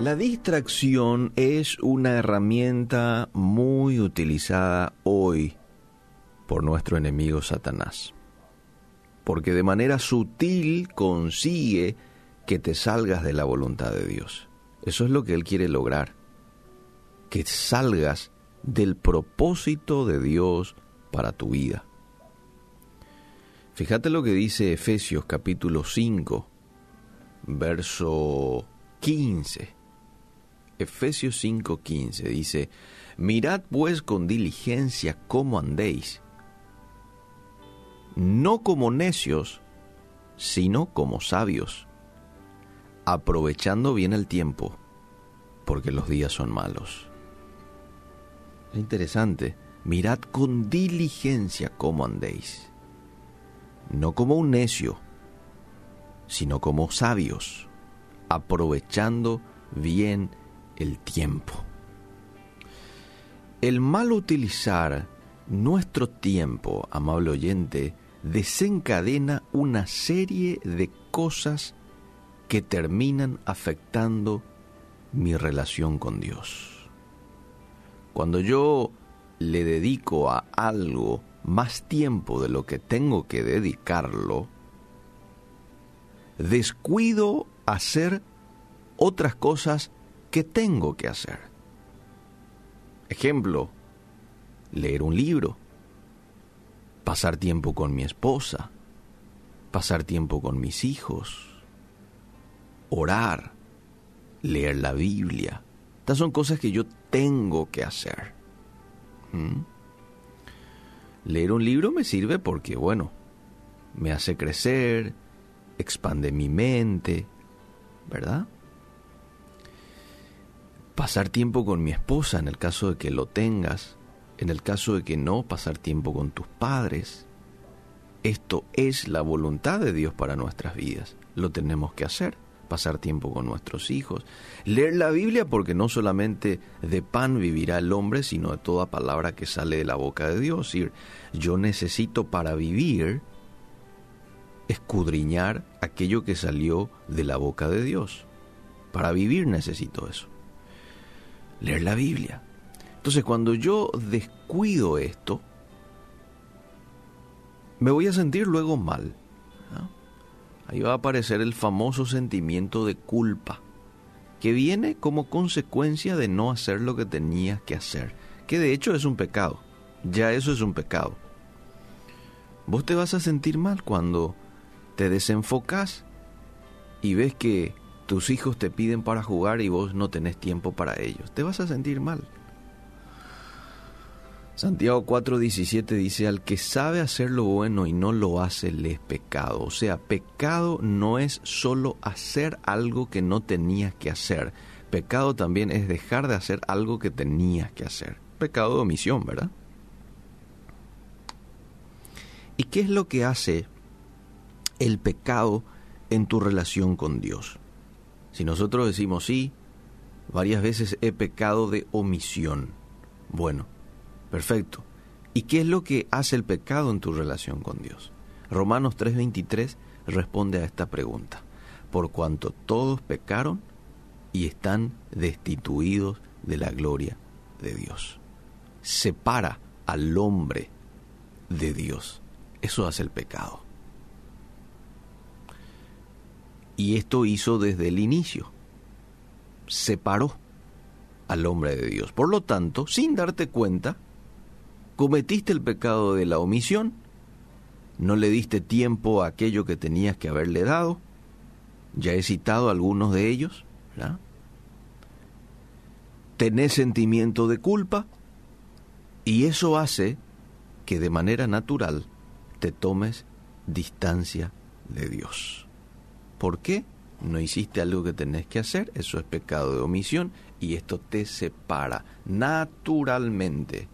La distracción es una herramienta muy utilizada hoy por nuestro enemigo Satanás, porque de manera sutil consigue que te salgas de la voluntad de Dios. Eso es lo que Él quiere lograr, que salgas del propósito de Dios para tu vida. Fíjate lo que dice Efesios capítulo 5, verso 15. Efesios 5:15 dice, Mirad pues con diligencia cómo andéis, no como necios, sino como sabios, aprovechando bien el tiempo, porque los días son malos. Es interesante, mirad con diligencia cómo andéis, no como un necio, sino como sabios, aprovechando bien el tiempo. El mal utilizar nuestro tiempo, amable oyente, desencadena una serie de cosas que terminan afectando mi relación con Dios. Cuando yo le dedico a algo más tiempo de lo que tengo que dedicarlo, descuido hacer otras cosas que tengo que hacer. Ejemplo, leer un libro, pasar tiempo con mi esposa, pasar tiempo con mis hijos, orar, leer la Biblia. Estas son cosas que yo tengo que hacer. ¿Mm? Leer un libro me sirve porque, bueno, me hace crecer, expande mi mente, ¿verdad? Pasar tiempo con mi esposa en el caso de que lo tengas, en el caso de que no, pasar tiempo con tus padres. Esto es la voluntad de Dios para nuestras vidas. Lo tenemos que hacer pasar tiempo con nuestros hijos, leer la Biblia porque no solamente de pan vivirá el hombre, sino de toda palabra que sale de la boca de Dios. decir, yo necesito para vivir escudriñar aquello que salió de la boca de Dios. Para vivir necesito eso. Leer la Biblia. Entonces cuando yo descuido esto, me voy a sentir luego mal. Ahí va a aparecer el famoso sentimiento de culpa, que viene como consecuencia de no hacer lo que tenías que hacer, que de hecho es un pecado. Ya eso es un pecado. Vos te vas a sentir mal cuando te desenfocas y ves que tus hijos te piden para jugar y vos no tenés tiempo para ellos. Te vas a sentir mal. Santiago 4:17 dice, al que sabe hacer lo bueno y no lo hace, le es pecado. O sea, pecado no es solo hacer algo que no tenías que hacer. Pecado también es dejar de hacer algo que tenías que hacer. Pecado de omisión, ¿verdad? ¿Y qué es lo que hace el pecado en tu relación con Dios. Si nosotros decimos sí, varias veces he pecado de omisión. Bueno, perfecto. ¿Y qué es lo que hace el pecado en tu relación con Dios? Romanos 3:23 responde a esta pregunta. Por cuanto todos pecaron y están destituidos de la gloria de Dios. Separa al hombre de Dios. Eso hace el pecado. Y esto hizo desde el inicio. Separó al hombre de Dios. Por lo tanto, sin darte cuenta, cometiste el pecado de la omisión, no le diste tiempo a aquello que tenías que haberle dado, ya he citado algunos de ellos, ¿verdad? Tenés sentimiento de culpa y eso hace que de manera natural te tomes distancia de Dios. ¿Por qué? No hiciste algo que tenés que hacer, eso es pecado de omisión y esto te separa naturalmente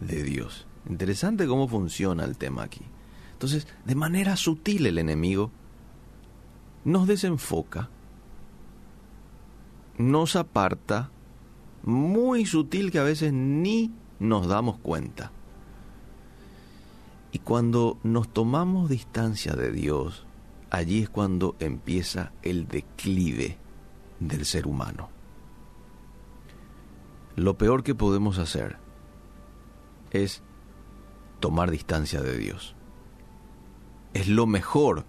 de Dios. Interesante cómo funciona el tema aquí. Entonces, de manera sutil el enemigo nos desenfoca, nos aparta, muy sutil que a veces ni nos damos cuenta. Y cuando nos tomamos distancia de Dios, allí es cuando empieza el declive del ser humano. Lo peor que podemos hacer es tomar distancia de Dios. Es lo mejor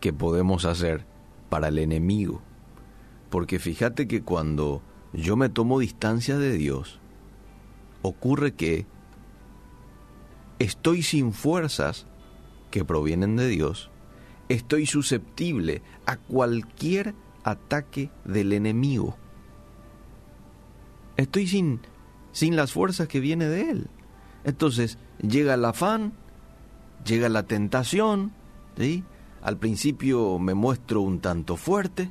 que podemos hacer para el enemigo. Porque fíjate que cuando yo me tomo distancia de Dios, ocurre que estoy sin fuerzas que provienen de Dios, estoy susceptible a cualquier ataque del enemigo. Estoy sin, sin las fuerzas que viene de Él. Entonces llega el afán, llega la tentación, ¿sí? Al principio me muestro un tanto fuerte,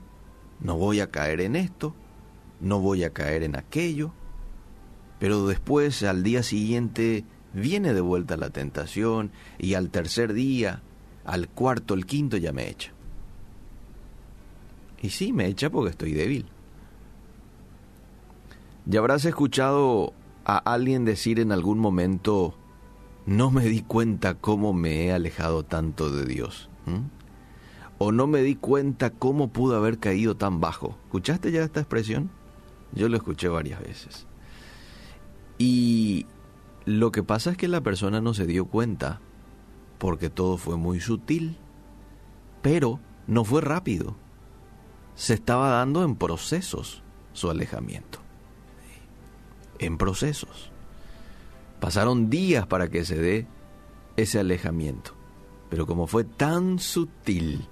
no voy a caer en esto, no voy a caer en aquello, pero después al día siguiente viene de vuelta la tentación y al tercer día, al cuarto, el quinto ya me echa. Y sí, me echa porque estoy débil. Ya habrás escuchado a alguien decir en algún momento, no me di cuenta cómo me he alejado tanto de Dios. O no me di cuenta cómo pudo haber caído tan bajo. ¿Escuchaste ya esta expresión? Yo lo escuché varias veces. Y lo que pasa es que la persona no se dio cuenta porque todo fue muy sutil, pero no fue rápido. Se estaba dando en procesos su alejamiento. En procesos. Pasaron días para que se dé ese alejamiento, pero como fue tan sutil,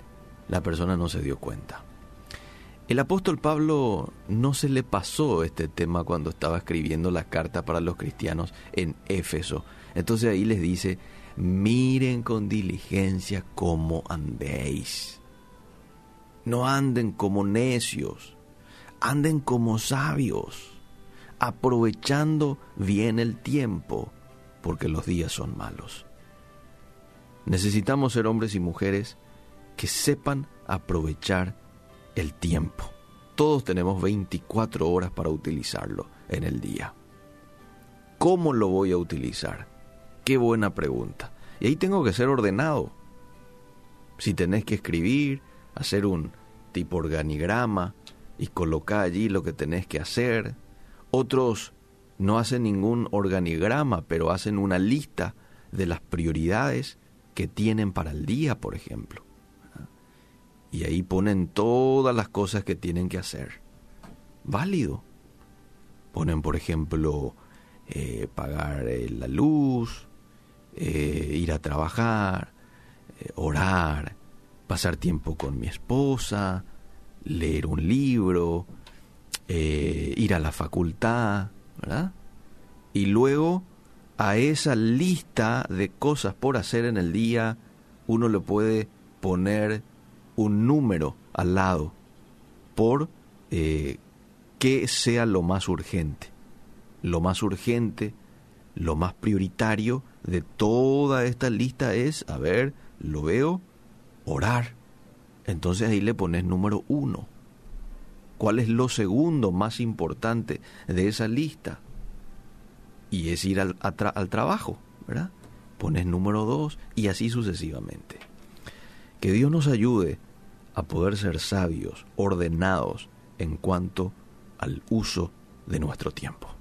la persona no se dio cuenta. El apóstol Pablo no se le pasó este tema cuando estaba escribiendo la carta para los cristianos en Éfeso. Entonces ahí les dice, miren con diligencia cómo andéis. No anden como necios, anden como sabios, aprovechando bien el tiempo, porque los días son malos. Necesitamos ser hombres y mujeres que sepan aprovechar el tiempo. Todos tenemos 24 horas para utilizarlo en el día. ¿Cómo lo voy a utilizar? Qué buena pregunta. Y ahí tengo que ser ordenado. Si tenés que escribir, hacer un tipo organigrama y colocar allí lo que tenés que hacer. Otros no hacen ningún organigrama, pero hacen una lista de las prioridades que tienen para el día, por ejemplo y ahí ponen todas las cosas que tienen que hacer. Válido. Ponen, por ejemplo, eh, pagar eh, la luz, eh, ir a trabajar, orar, pasar tiempo con mi esposa, leer un libro, ir a la facultad, ¿verdad? Y luego a esa lista de cosas por hacer en el día, uno le puede poner un número al lado por eh, que sea lo más urgente. Lo más urgente, lo más prioritario de toda esta lista es, a ver, lo veo, orar. Entonces ahí le pones número uno. ¿Cuál es lo segundo más importante de esa lista? Y es ir al, trabajo, ¿verdad? Pones número dos y así sucesivamente. Que Dios nos ayude a poder ser sabios, ordenados en cuanto al uso de nuestro tiempo.